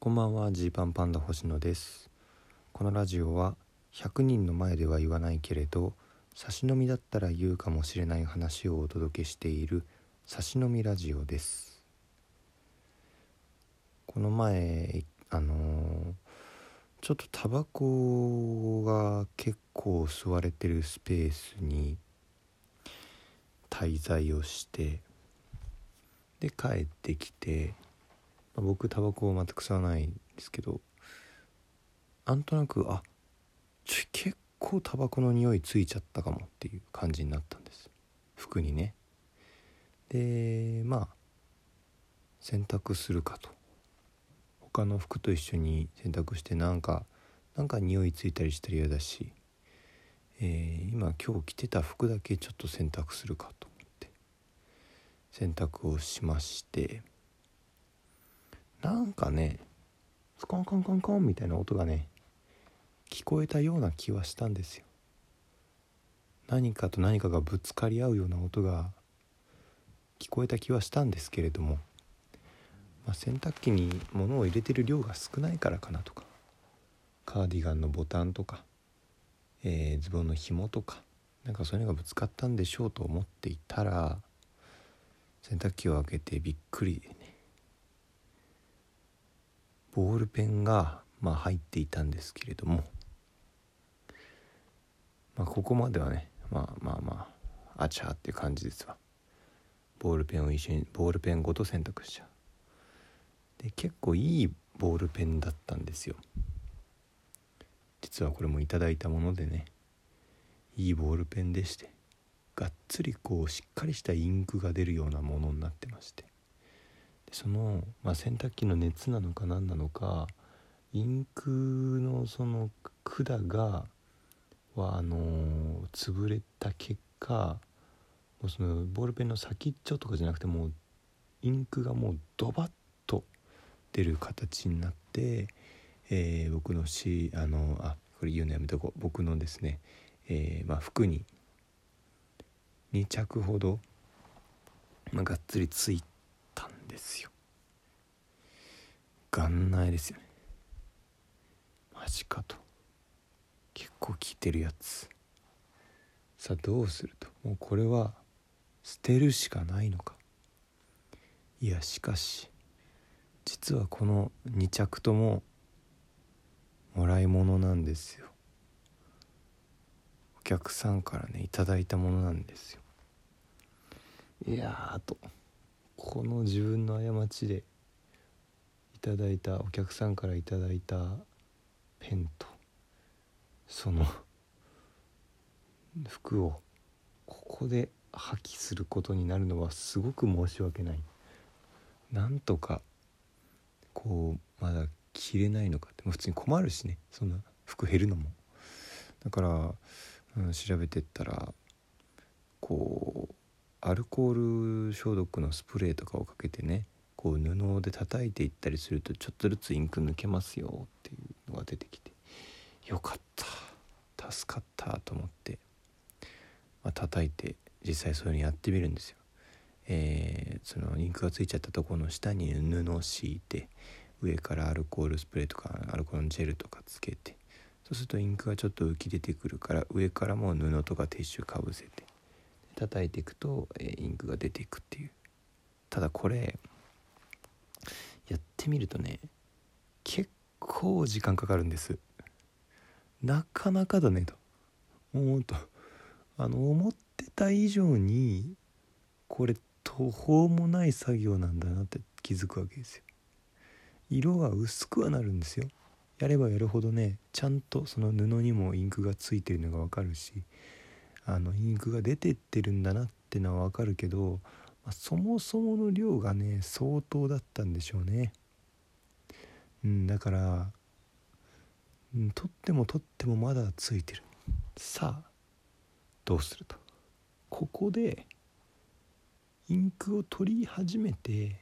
こんばんはジーパンパンダ星野です。このラジオは100人の前では言わないけれど差し飲みだったら言うかもしれない話をお届けしている差し飲みラジオです。この前あのー、ちょっとタバコが結構吸われてるスペースに滞在をしてで帰ってきて、僕タバコを全く吸わないんですけどなんとなくあち結構タバコの匂いついちゃったかもっていう感じになったんです。服にね。でまあ洗濯するかと。他の服と一緒に洗濯してなんかなんか匂いついたりしたら嫌だし、えー、今今日着てた服だけちょっと洗濯するかと思って洗濯をしまして。なんかねスコンコンコンコンみたいな音がね聞こえたような気はしたんですよ。何かと何かがぶつかり合うような音が聞こえた気はしたんですけれども、まあ、洗濯機に物を入れてる量が少ないからかなとかカーディガンのボタンとか、えー、ズボンの紐とかなんかそういうのがぶつかったんでしょうと思っていたら洗濯機を開けてびっくりボールペンが、まあ、入っていたんですけれども、まあ、ここまではねまあまあまああちゃっていう感じですわ。ボールペンを一緒にボールペンごと選択しちゃう。で結構いいボールペンだったんですよ。実はこれもいただいたものでねいいボールペンでしてがっつりこうしっかりしたインクが出るようなものになってまして。でその、まあ、洗濯機の熱なのか何なのかインクのその管がはあのー、潰れた結果もうそのボールペンの先っちょとかじゃなくてもうインクがもうドバッと出る形になって、えー、僕のしあのあこれ言うのやめとこう。僕のですね、えー、まあ、服に2着ほど、まあ、がっつりついですよ。元内ですよね。マジかと。結構効いてるやつ。さあどうすると。もうこれは捨てるしかないのか。いやしかし実はこの2着とももらい物なんですよ。お客さんからねいただいたものなんですよ。いやーとこの自分の過ちでいただいたお客さんからいただいたペンとその服をここで破棄することになるのはすごく申し訳ない。なんとかこうまだ着れないのかって普通に困るしねそんな服減るのも。だから、うん、調べてったらこうアルコール消毒のスプレーとかをかけてねこう布で叩いていったりするとちょっとずつインク抜けますよっていうのが出てきてよかった助かったと思って、まあ、叩いて実際そういうのやってみるんですよ。えー、そのインクがついちゃったところの下に布を敷いて上からアルコールスプレーとかアルコールのジェルとかつけてそうするとインクがちょっと浮き出てくるから上からも布とかティッシュかぶせて叩いていくと、えインクが出ていくっていう。ただこれやってみるとね結構時間かかるんです。なかなかだねと。思うとあの思ってた以上にこれ途方もない作業なんだなって気づくわけですよ。色が薄くはなるんですよ。やればやるほどねちゃんとその布にもインクがついてるのがわかるしあのインクが出てってるんだなってのはわかるけど、まあ、そもそもの量がね相当だったんでしょうね。うん、だから、うん、取っても取ってもまだついてる。さあどうすると。ここでインクを取り始めて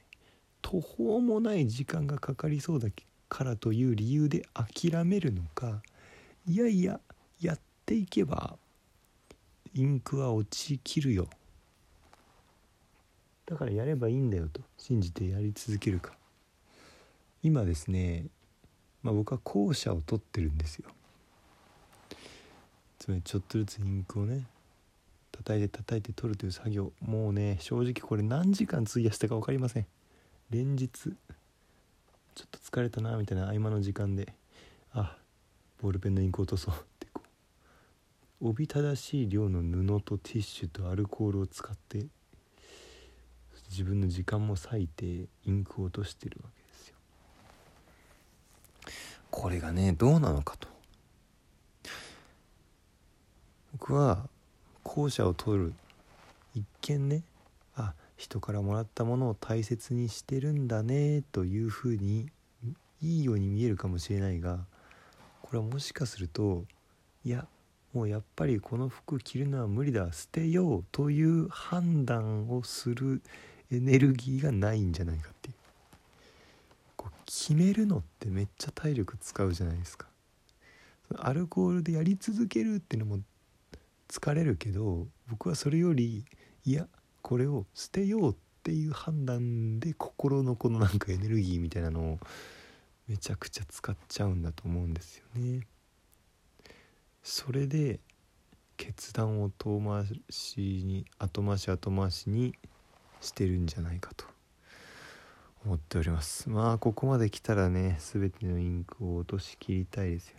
途方もない時間がかかりそうだからという理由で諦めるのかいやいややっていけばインクは落ちきるよ。だからやればいいんだよと。信じてやり続けるか。今ですね、まあ、僕は校舎を取ってるんですよ。つまりちょっとずつインクをね叩いて叩いて取るという作業。もうね正直これ何時間費やしたか分かりません。連日ちょっと疲れたなみたいな合間の時間であボールペンのインクを落とそう。おびただしい量の布とティッシュとアルコールを使って自分の時間も割いてインクを落としてるわけですよ。これがねどうなのかと。僕は校舎を取る一見ねあ人からもらったものを大切にしてるんだねというふうにいいように見えるかもしれないがこれはもしかするといやもうやっぱりこの服着るのは無理だ捨てようという判断をするエネルギーがないんじゃないかっていうこう決めるのってめっちゃ体力使うじゃないですかアルコールでやり続けるっていうのも疲れるけど僕はそれよりいやこれを捨てようっていう判断で心のこのなんかエネルギーみたいなのをめちゃくちゃ使っちゃうんだと思うんですよね。それで決断を遠回しに後回し後回しにしてるんじゃないかと思っております。まあここまで来たらね全てのインクを落としきりたいですよ。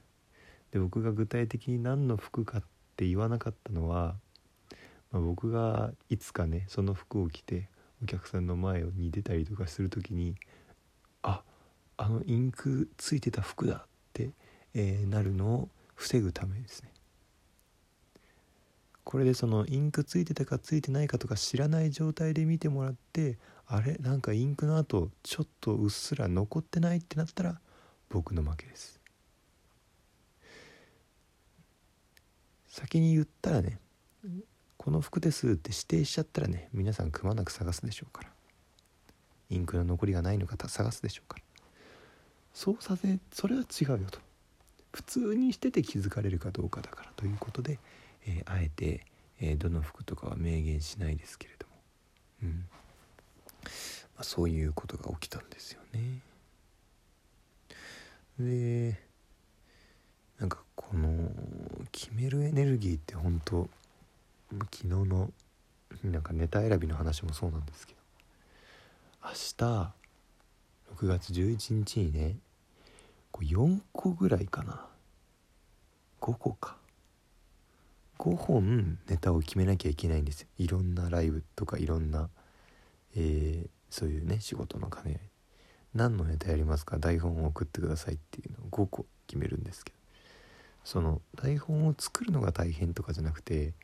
で僕が具体的に何の服かって言わなかったのは、まあ、僕がいつかねその服を着てお客さんの前に出たりとかする時にああのインクついてた服だって、えー、なるのを防ぐためですね。これでそのインクついてたかついてないかとか知らない状態で見てもらってあれなんかインクの跡ちょっとうっすら残ってないってなったら僕の負けです。先に言ったらねこの服ですって指定しちゃったらね皆さんくまなく探すでしょうから。インクの残りがないのか探すでしょうから。そうさせそれは違うよと。普通にしてて気づかれるかどうかだからということで、えー、あえて、えー、どの服とかは明言しないですけれども、うん。まあ、そういうことが起きたんですよね。でなんかこの決めるエネルギーって本当昨日のなんかネタ選びの話もそうなんですけど。明日6月11日にねこう4個ぐらいかな。5個か。5本ネタを決めなきゃいけないんですよ。いろんなライブとかいろんな、えー、そういうね仕事の兼ね合い。何のネタやりますか？台本を送ってくださいっていうのを5個決めるんですけど。その台本を作るのが大変とかじゃなくて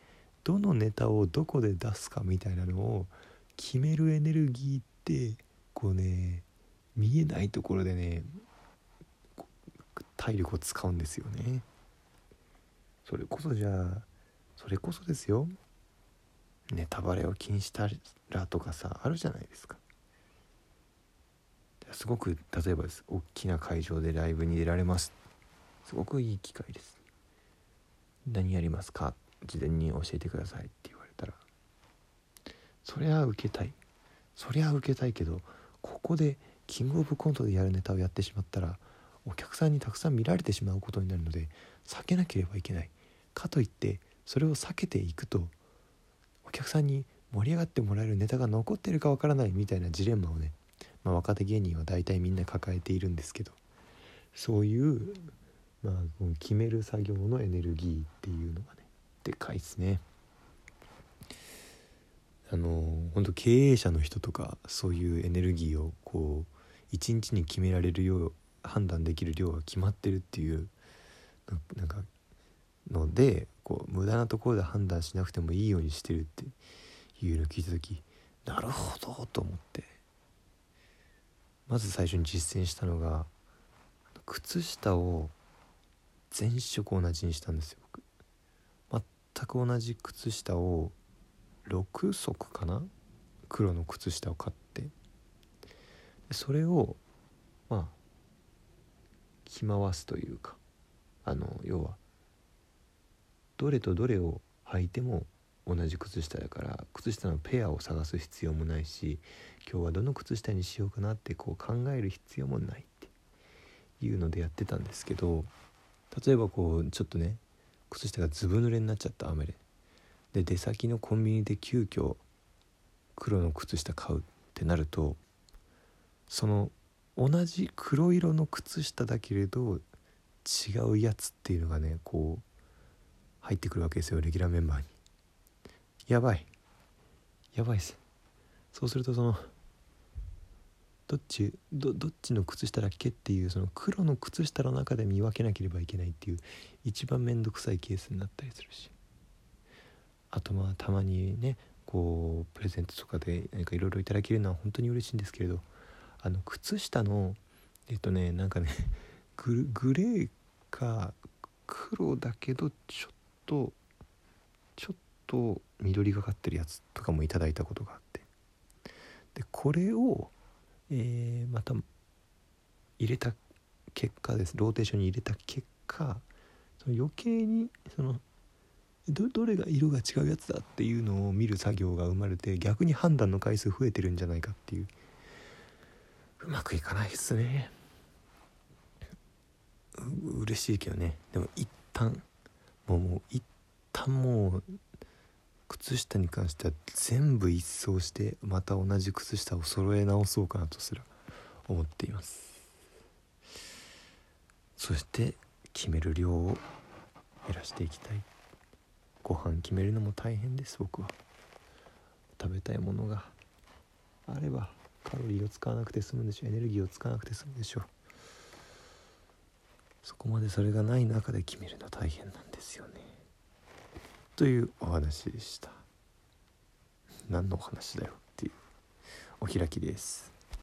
どのネタをどこで出すかみたいなのを決めるエネルギーってこうね見えないところでね体力を使うんですよね。それこそじゃあそれこそですよ。ネタバレを気にしたらとかさあるじゃないですか。すごく例えばです。大きな会場でライブに出られます。すごくいい機会です。何やりますか？事前に教えてくださいって言われたら。そりゃ受けたい。そりゃ受けたいけどここでキングオブコントでやるネタをやってしまったらお客さんにたくさん見られてしまうことになるので避けなければいけないかといってそれを避けていくとお客さんに盛り上がってもらえるネタが残ってるかわからないみたいなジレンマをね、まあ、若手芸人は大体みんな抱えているんですけどそういうまあ、決める作業のエネルギーっていうのがねでかいっすね。あの本当経営者の人とかそういうエネルギーをこう一日に決められるよう判断できる量が決まってるっていうなんかのでこう無駄なところで判断しなくてもいいようにしてるっていうのを聞いた時なるほどと思って。まず最初に実践したのが靴下を全色同じにしたんですよ僕。全く同じ靴下を6足かな？黒の靴下を買って。それをまあ回すというかあの要はどれとどれを履いても同じ靴下だから靴下のペアを探す必要もないし今日はどの靴下にしようかなってこう考える必要もないっていうのでやってたんですけど例えばこうちょっとね靴下がずぶ濡れになっちゃった雨でで出先のコンビニで急遽黒の靴下買うってなるとその同じ黒色の靴下だけれど違うやつっていうのがねこう入ってくるわけですよレギュラーメンバーに。やばい。やばいっす。そうするとそのどっちどっちの靴下だっけっていうその黒の靴下の中で見分けなければいけないっていう一番面倒くさいケースになったりするし。あとまあたまにねこうプレゼントとかで何かいろいろいただけるのは本当に嬉しいんですけれどあの靴下のえっとねなんかね ググレーか黒だけどちょっとちょっと緑がかってるやつとかもいただいたことがあって。でこれを、えー、また入れた結果です。ローテーションに入れた結果その余計にそのどどれが色が違うやつだっていうのを見る作業が生まれて逆に判断の回数増えてるんじゃないかっていううまくいかないっすね。嬉しいけどね。でも一旦もうもう一旦もう靴下に関しては全部一掃してまた同じ靴下を揃え直そうかなとすら思っています。そして決める量を減らしていきたい。ご飯決めるのも大変です僕は。食べたいものがあればカロリーを使わなくて済むんでしょエネルギーを使わなくて済むでしょう。そこまでそれがない中で決めるの大変なんですよね。というお話でした。何のお話だよっていうお開きです。